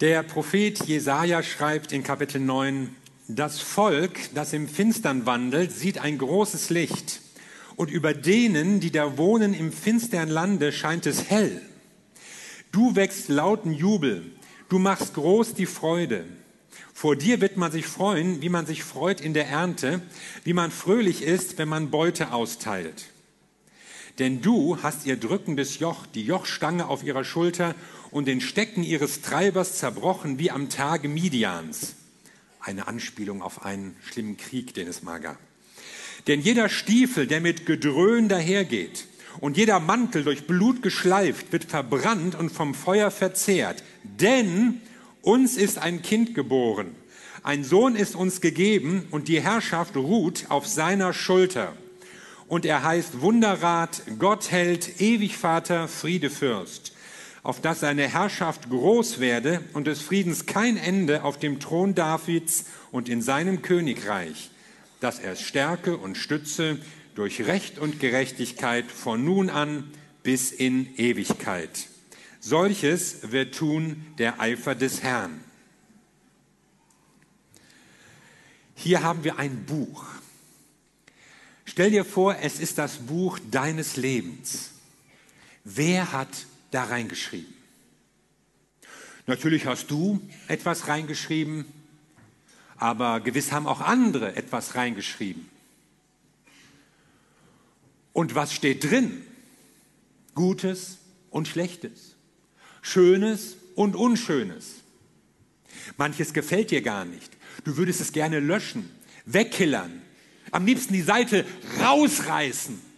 Der Prophet Jesaja schreibt in Kapitel 9, das Volk, das im Finstern wandelt, sieht ein großes Licht. Und über denen, die da wohnen im finstern Lande, scheint es hell. Du wächst lauten Jubel. Du machst groß die Freude. Vor dir wird man sich freuen, wie man sich freut in der Ernte, wie man fröhlich ist, wenn man Beute austeilt. Denn du hast ihr drückendes Joch, die Jochstange auf ihrer Schulter und den Stecken ihres Treibers zerbrochen wie am Tage Midians. Eine Anspielung auf einen schlimmen Krieg, den es mal gab. Denn jeder Stiefel, der mit Gedröhn dahergeht, und jeder Mantel durch Blut geschleift, wird verbrannt und vom Feuer verzehrt. Denn uns ist ein Kind geboren, ein Sohn ist uns gegeben und die Herrschaft ruht auf seiner Schulter. Und er heißt Wunderrat, Gottheld, Ewigvater, Friedefürst auf dass seine Herrschaft groß werde und des Friedens kein Ende auf dem Thron Davids und in seinem Königreich, dass er es stärke und stütze durch Recht und Gerechtigkeit von nun an bis in Ewigkeit. Solches wird tun der Eifer des Herrn. Hier haben wir ein Buch. Stell dir vor, es ist das Buch deines Lebens. Wer hat da reingeschrieben. Natürlich hast du etwas reingeschrieben, aber gewiss haben auch andere etwas reingeschrieben. Und was steht drin? Gutes und Schlechtes, Schönes und Unschönes. Manches gefällt dir gar nicht. Du würdest es gerne löschen, wegkillern, am liebsten die Seite rausreißen.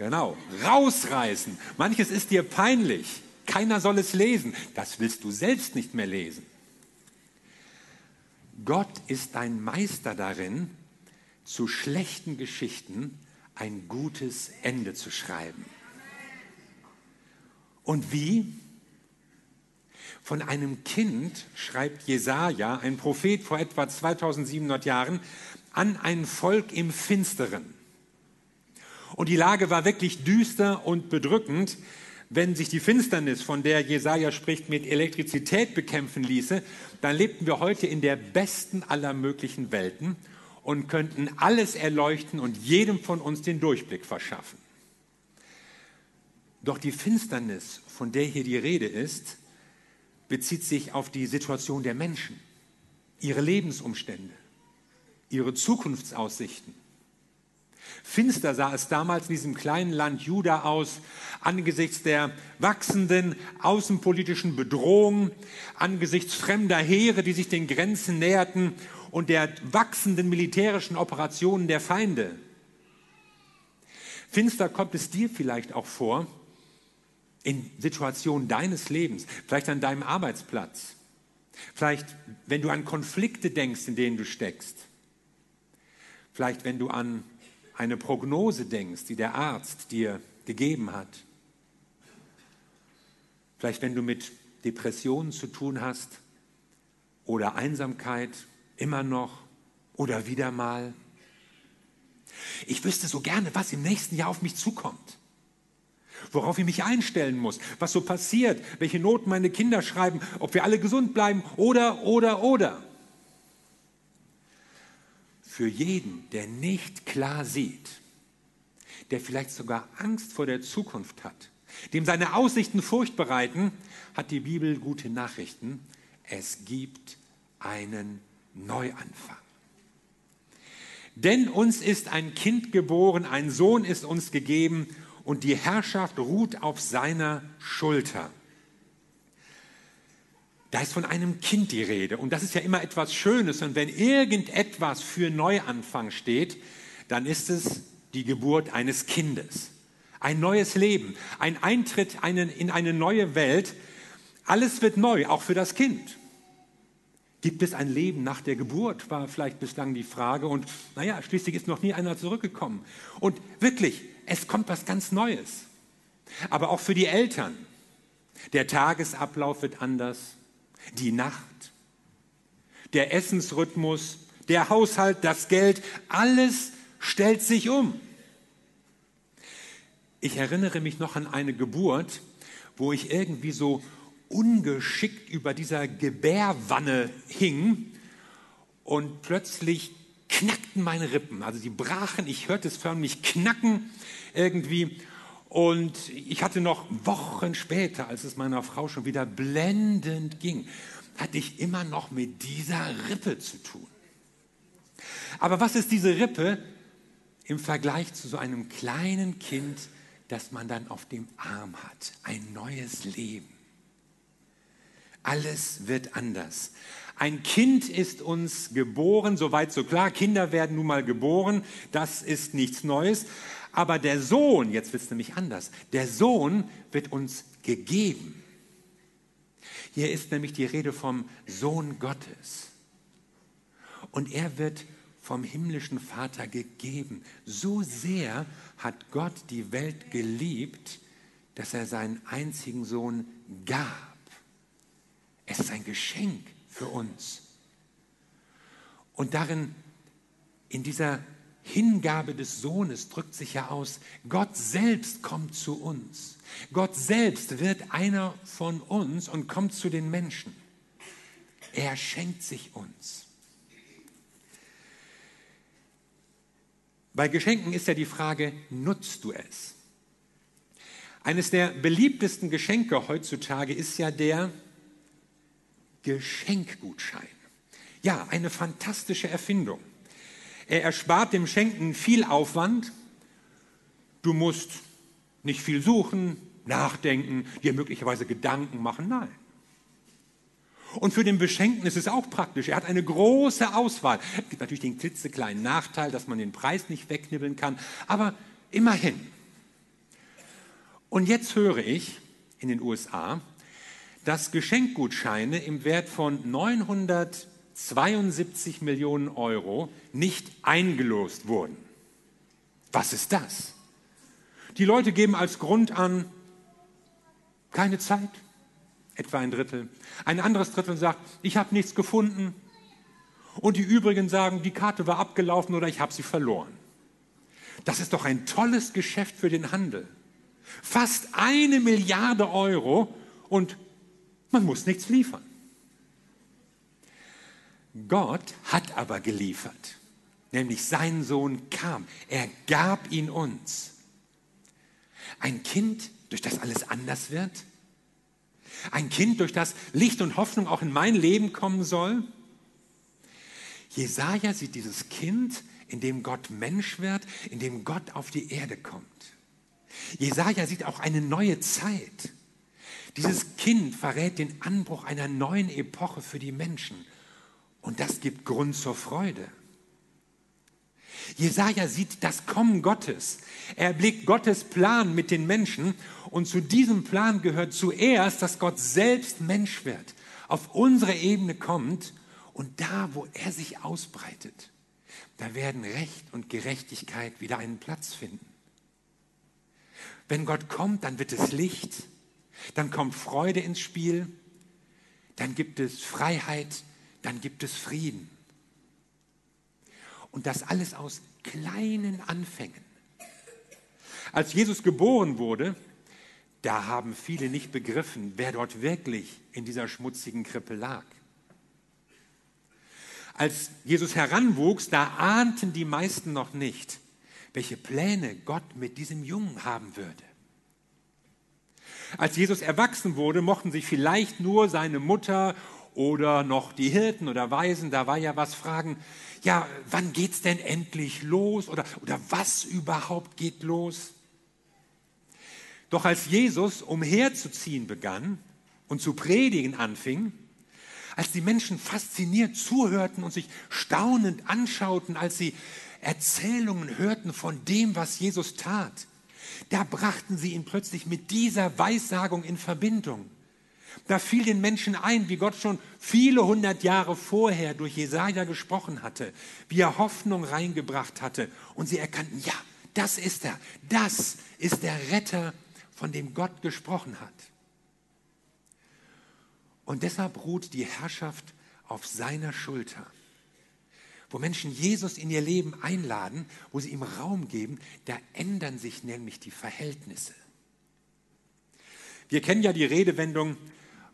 Genau, rausreißen. Manches ist dir peinlich. Keiner soll es lesen. Das willst du selbst nicht mehr lesen. Gott ist ein Meister darin, zu schlechten Geschichten ein gutes Ende zu schreiben. Und wie? Von einem Kind schreibt Jesaja, ein Prophet vor etwa 2700 Jahren, an ein Volk im Finsteren. Und die Lage war wirklich düster und bedrückend. Wenn sich die Finsternis, von der Jesaja spricht, mit Elektrizität bekämpfen ließe, dann lebten wir heute in der besten aller möglichen Welten und könnten alles erleuchten und jedem von uns den Durchblick verschaffen. Doch die Finsternis, von der hier die Rede ist, bezieht sich auf die Situation der Menschen, ihre Lebensumstände, ihre Zukunftsaussichten. Finster sah es damals in diesem kleinen Land Juda aus, angesichts der wachsenden außenpolitischen Bedrohung, angesichts fremder Heere, die sich den Grenzen näherten und der wachsenden militärischen Operationen der Feinde. Finster kommt es dir vielleicht auch vor in Situationen deines Lebens, vielleicht an deinem Arbeitsplatz, vielleicht wenn du an Konflikte denkst, in denen du steckst, vielleicht wenn du an eine Prognose denkst, die der Arzt dir gegeben hat. Vielleicht wenn du mit Depressionen zu tun hast oder Einsamkeit immer noch oder wieder mal. Ich wüsste so gerne, was im nächsten Jahr auf mich zukommt. Worauf ich mich einstellen muss, was so passiert, welche Noten meine Kinder schreiben, ob wir alle gesund bleiben oder, oder, oder für jeden, der nicht klar sieht, der vielleicht sogar Angst vor der Zukunft hat, dem seine Aussichten Furcht bereiten, hat die Bibel gute Nachrichten. Es gibt einen Neuanfang. Denn uns ist ein Kind geboren, ein Sohn ist uns gegeben und die Herrschaft ruht auf seiner Schulter. Da ist von einem Kind die Rede. Und das ist ja immer etwas Schönes. Und wenn irgendetwas für Neuanfang steht, dann ist es die Geburt eines Kindes. Ein neues Leben, ein Eintritt in eine neue Welt. Alles wird neu, auch für das Kind. Gibt es ein Leben nach der Geburt, war vielleicht bislang die Frage. Und naja, schließlich ist noch nie einer zurückgekommen. Und wirklich, es kommt was ganz Neues. Aber auch für die Eltern. Der Tagesablauf wird anders die Nacht, der Essensrhythmus, der Haushalt, das Geld, alles stellt sich um. Ich erinnere mich noch an eine Geburt, wo ich irgendwie so ungeschickt über dieser Gebärwanne hing und plötzlich knackten meine Rippen. Also sie brachen, ich hörte es förmlich knacken irgendwie. Und ich hatte noch Wochen später, als es meiner Frau schon wieder blendend ging, hatte ich immer noch mit dieser Rippe zu tun. Aber was ist diese Rippe im Vergleich zu so einem kleinen Kind, das man dann auf dem Arm hat? Ein neues Leben. Alles wird anders. Ein Kind ist uns geboren, soweit so klar. Kinder werden nun mal geboren, das ist nichts Neues. Aber der Sohn, jetzt wird es nämlich anders, der Sohn wird uns gegeben. Hier ist nämlich die Rede vom Sohn Gottes. Und er wird vom himmlischen Vater gegeben. So sehr hat Gott die Welt geliebt, dass er seinen einzigen Sohn gab. Es ist ein Geschenk für uns. Und darin, in dieser Hingabe des Sohnes drückt sich ja aus, Gott selbst kommt zu uns. Gott selbst wird einer von uns und kommt zu den Menschen. Er schenkt sich uns. Bei Geschenken ist ja die Frage, nutzt du es? Eines der beliebtesten Geschenke heutzutage ist ja der, Geschenkgutschein. Ja, eine fantastische Erfindung. Er erspart dem Schenken viel Aufwand. Du musst nicht viel suchen, nachdenken, dir möglicherweise Gedanken machen. Nein. Und für den Beschenkten ist es auch praktisch. Er hat eine große Auswahl. Es gibt natürlich den klitzekleinen Nachteil, dass man den Preis nicht wegnibbeln kann, aber immerhin. Und jetzt höre ich in den USA, dass Geschenkgutscheine im Wert von 972 Millionen Euro nicht eingelost wurden. Was ist das? Die Leute geben als Grund an, keine Zeit, etwa ein Drittel. Ein anderes Drittel sagt, ich habe nichts gefunden. Und die übrigen sagen, die Karte war abgelaufen oder ich habe sie verloren. Das ist doch ein tolles Geschäft für den Handel. Fast eine Milliarde Euro und man muss nichts liefern. Gott hat aber geliefert, nämlich sein Sohn kam, er gab ihn uns. Ein Kind, durch das alles anders wird? Ein Kind, durch das Licht und Hoffnung auch in mein Leben kommen soll? Jesaja sieht dieses Kind, in dem Gott Mensch wird, in dem Gott auf die Erde kommt. Jesaja sieht auch eine neue Zeit. Dieses Kind verrät den Anbruch einer neuen Epoche für die Menschen. Und das gibt Grund zur Freude. Jesaja sieht das Kommen Gottes. Er blickt Gottes Plan mit den Menschen. Und zu diesem Plan gehört zuerst, dass Gott selbst Mensch wird, auf unsere Ebene kommt und da, wo er sich ausbreitet, da werden Recht und Gerechtigkeit wieder einen Platz finden. Wenn Gott kommt, dann wird es Licht, dann kommt Freude ins Spiel, dann gibt es Freiheit, dann gibt es Frieden. Und das alles aus kleinen Anfängen. Als Jesus geboren wurde, da haben viele nicht begriffen, wer dort wirklich in dieser schmutzigen Krippe lag. Als Jesus heranwuchs, da ahnten die meisten noch nicht, welche Pläne Gott mit diesem Jungen haben würde. Als Jesus erwachsen wurde, mochten sich vielleicht nur seine Mutter oder noch die Hirten oder Weisen, da war ja was, fragen, ja, wann geht's denn endlich los oder, oder was überhaupt geht los? Doch als Jesus umherzuziehen begann und zu predigen anfing, als die Menschen fasziniert zuhörten und sich staunend anschauten, als sie Erzählungen hörten von dem, was Jesus tat, da brachten sie ihn plötzlich mit dieser Weissagung in Verbindung. Da fiel den Menschen ein, wie Gott schon viele hundert Jahre vorher durch Jesaja gesprochen hatte, wie er Hoffnung reingebracht hatte. Und sie erkannten, ja, das ist er. Das ist der Retter, von dem Gott gesprochen hat. Und deshalb ruht die Herrschaft auf seiner Schulter wo Menschen Jesus in ihr Leben einladen, wo sie ihm Raum geben, da ändern sich nämlich die Verhältnisse. Wir kennen ja die Redewendung,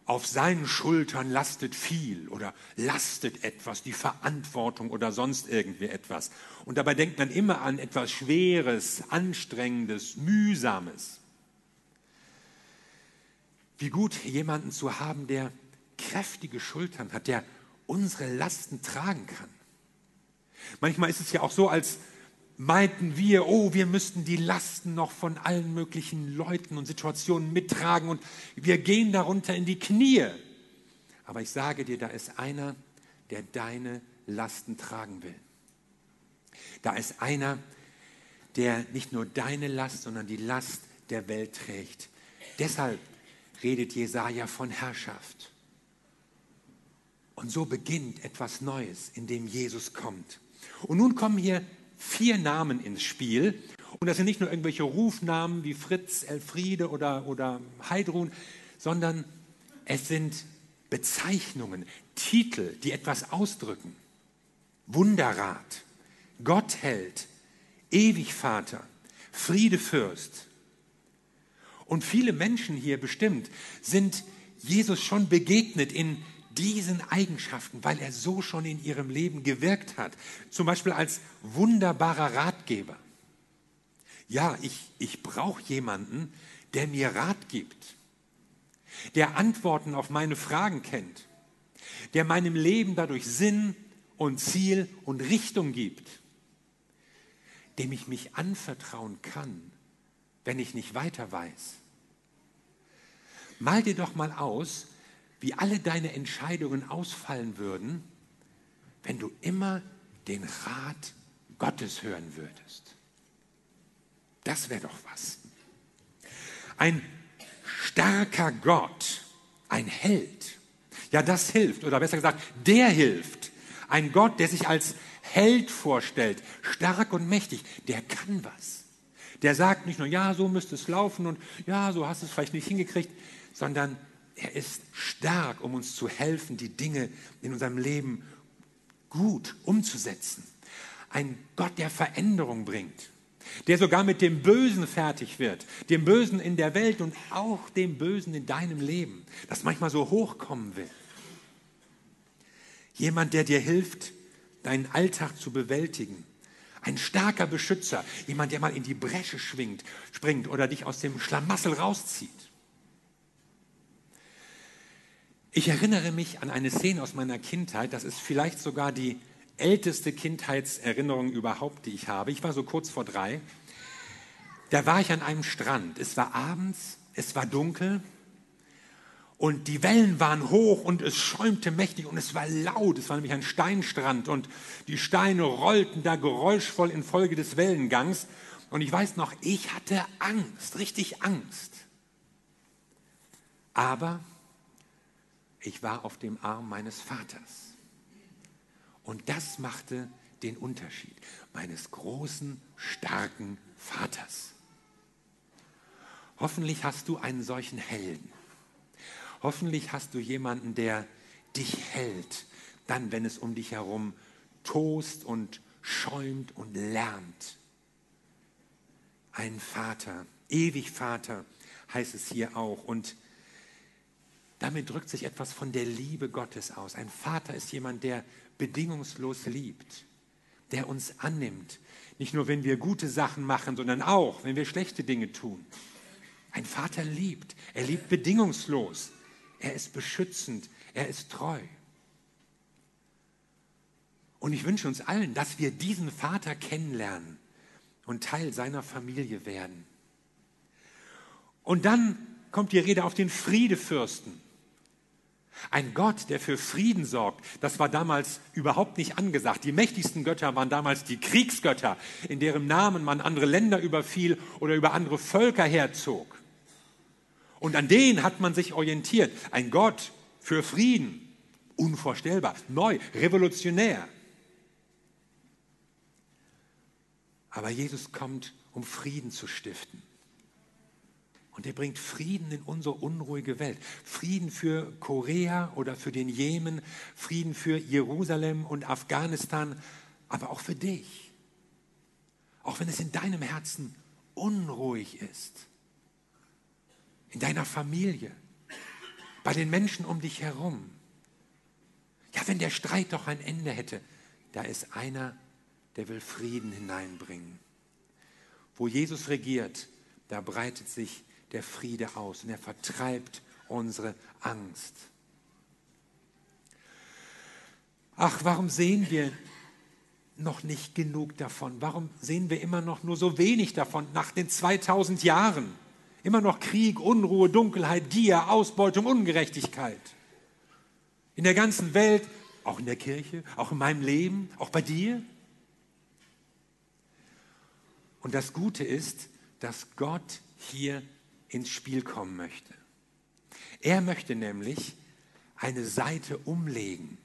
auf seinen Schultern lastet viel oder lastet etwas, die Verantwortung oder sonst irgendwie etwas. Und dabei denkt man immer an etwas Schweres, Anstrengendes, Mühsames. Wie gut jemanden zu haben, der kräftige Schultern hat, der unsere Lasten tragen kann. Manchmal ist es ja auch so, als meinten wir, oh, wir müssten die Lasten noch von allen möglichen Leuten und Situationen mittragen und wir gehen darunter in die Knie. Aber ich sage dir, da ist einer, der deine Lasten tragen will. Da ist einer, der nicht nur deine Last, sondern die Last der Welt trägt. Deshalb redet Jesaja von Herrschaft. Und so beginnt etwas Neues, in dem Jesus kommt. Und nun kommen hier vier Namen ins Spiel. Und das sind nicht nur irgendwelche Rufnamen wie Fritz, Elfriede oder, oder Heidrun, sondern es sind Bezeichnungen, Titel, die etwas ausdrücken. Wunderrat, Gottheld, Ewigvater, Friedefürst. Und viele Menschen hier bestimmt sind Jesus schon begegnet in diesen Eigenschaften, weil er so schon in ihrem Leben gewirkt hat. Zum Beispiel als wunderbarer Ratgeber. Ja, ich, ich brauche jemanden, der mir Rat gibt, der Antworten auf meine Fragen kennt, der meinem Leben dadurch Sinn und Ziel und Richtung gibt, dem ich mich anvertrauen kann, wenn ich nicht weiter weiß. Mal dir doch mal aus, wie alle deine Entscheidungen ausfallen würden, wenn du immer den Rat Gottes hören würdest. Das wäre doch was. Ein starker Gott, ein Held. Ja, das hilft, oder besser gesagt, der hilft. Ein Gott, der sich als Held vorstellt, stark und mächtig, der kann was. Der sagt nicht nur, ja, so müsste es laufen und ja, so hast du es vielleicht nicht hingekriegt, sondern er ist stark, um uns zu helfen, die Dinge in unserem Leben gut umzusetzen. Ein Gott, der Veränderung bringt, der sogar mit dem Bösen fertig wird, dem Bösen in der Welt und auch dem Bösen in deinem Leben, das manchmal so hochkommen will. Jemand, der dir hilft, deinen Alltag zu bewältigen. Ein starker Beschützer, jemand, der mal in die Bresche schwingt, springt oder dich aus dem Schlamassel rauszieht. Ich erinnere mich an eine Szene aus meiner Kindheit, das ist vielleicht sogar die älteste Kindheitserinnerung überhaupt, die ich habe. Ich war so kurz vor drei. Da war ich an einem Strand. Es war abends, es war dunkel und die Wellen waren hoch und es schäumte mächtig und es war laut. Es war nämlich ein Steinstrand und die Steine rollten da geräuschvoll infolge des Wellengangs. Und ich weiß noch, ich hatte Angst, richtig Angst. Aber ich war auf dem Arm meines Vaters. Und das machte den Unterschied meines großen, starken Vaters. Hoffentlich hast du einen solchen Helden. Hoffentlich hast du jemanden, der dich hält, dann, wenn es um dich herum tost und schäumt und lärmt. Ein Vater, ewig Vater heißt es hier auch. Und damit drückt sich etwas von der Liebe Gottes aus. Ein Vater ist jemand, der bedingungslos liebt, der uns annimmt. Nicht nur, wenn wir gute Sachen machen, sondern auch, wenn wir schlechte Dinge tun. Ein Vater liebt. Er liebt bedingungslos. Er ist beschützend. Er ist treu. Und ich wünsche uns allen, dass wir diesen Vater kennenlernen und Teil seiner Familie werden. Und dann kommt die Rede auf den Friedefürsten. Ein Gott, der für Frieden sorgt, das war damals überhaupt nicht angesagt. Die mächtigsten Götter waren damals die Kriegsgötter, in deren Namen man andere Länder überfiel oder über andere Völker herzog. Und an denen hat man sich orientiert. Ein Gott für Frieden. Unvorstellbar, neu, revolutionär. Aber Jesus kommt, um Frieden zu stiften. Und er bringt Frieden in unsere unruhige Welt. Frieden für Korea oder für den Jemen, Frieden für Jerusalem und Afghanistan, aber auch für dich. Auch wenn es in deinem Herzen unruhig ist. in deiner Familie, bei den Menschen um dich herum. Ja, wenn der Streit doch ein Ende hätte, da ist einer, der will Frieden hineinbringen. Wo Jesus regiert, da breitet sich der Friede aus und er vertreibt unsere Angst. Ach, warum sehen wir noch nicht genug davon? Warum sehen wir immer noch nur so wenig davon nach den 2000 Jahren? Immer noch Krieg, Unruhe, Dunkelheit, Gier, Ausbeutung, Ungerechtigkeit. In der ganzen Welt, auch in der Kirche, auch in meinem Leben, auch bei dir. Und das Gute ist, dass Gott hier ins Spiel kommen möchte. Er möchte nämlich eine Seite umlegen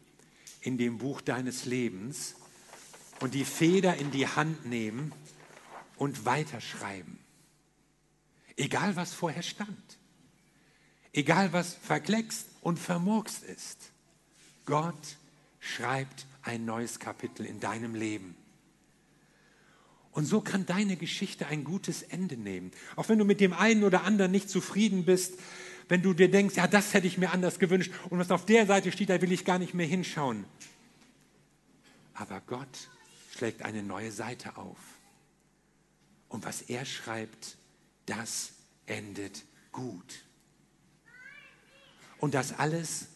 in dem Buch deines Lebens und die Feder in die Hand nehmen und weiterschreiben. Egal was vorher stand. Egal was verkleckst und vermurkst ist. Gott schreibt ein neues Kapitel in deinem Leben. Und so kann deine Geschichte ein gutes Ende nehmen. Auch wenn du mit dem einen oder anderen nicht zufrieden bist, wenn du dir denkst, ja, das hätte ich mir anders gewünscht und was auf der Seite steht, da will ich gar nicht mehr hinschauen. Aber Gott schlägt eine neue Seite auf. Und was er schreibt, das endet gut. Und das alles,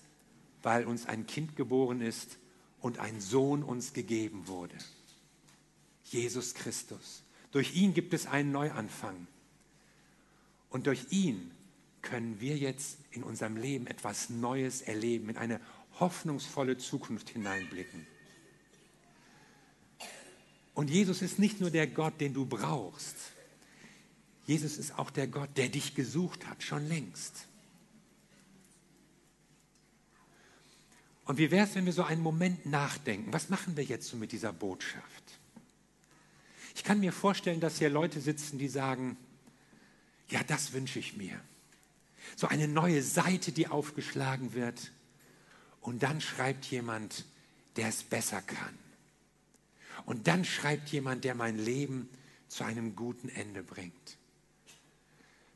weil uns ein Kind geboren ist und ein Sohn uns gegeben wurde. Jesus Christus. Durch ihn gibt es einen Neuanfang. Und durch ihn können wir jetzt in unserem Leben etwas Neues erleben, in eine hoffnungsvolle Zukunft hineinblicken. Und Jesus ist nicht nur der Gott, den du brauchst. Jesus ist auch der Gott, der dich gesucht hat, schon längst. Und wie wäre es, wenn wir so einen Moment nachdenken? Was machen wir jetzt so mit dieser Botschaft? Ich kann mir vorstellen, dass hier Leute sitzen, die sagen, ja, das wünsche ich mir. So eine neue Seite, die aufgeschlagen wird. Und dann schreibt jemand, der es besser kann. Und dann schreibt jemand, der mein Leben zu einem guten Ende bringt.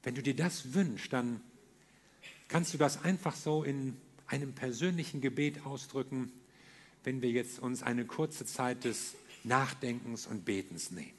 Wenn du dir das wünschst, dann kannst du das einfach so in einem persönlichen Gebet ausdrücken, wenn wir jetzt uns eine kurze Zeit des Nachdenkens und Betens nehmen.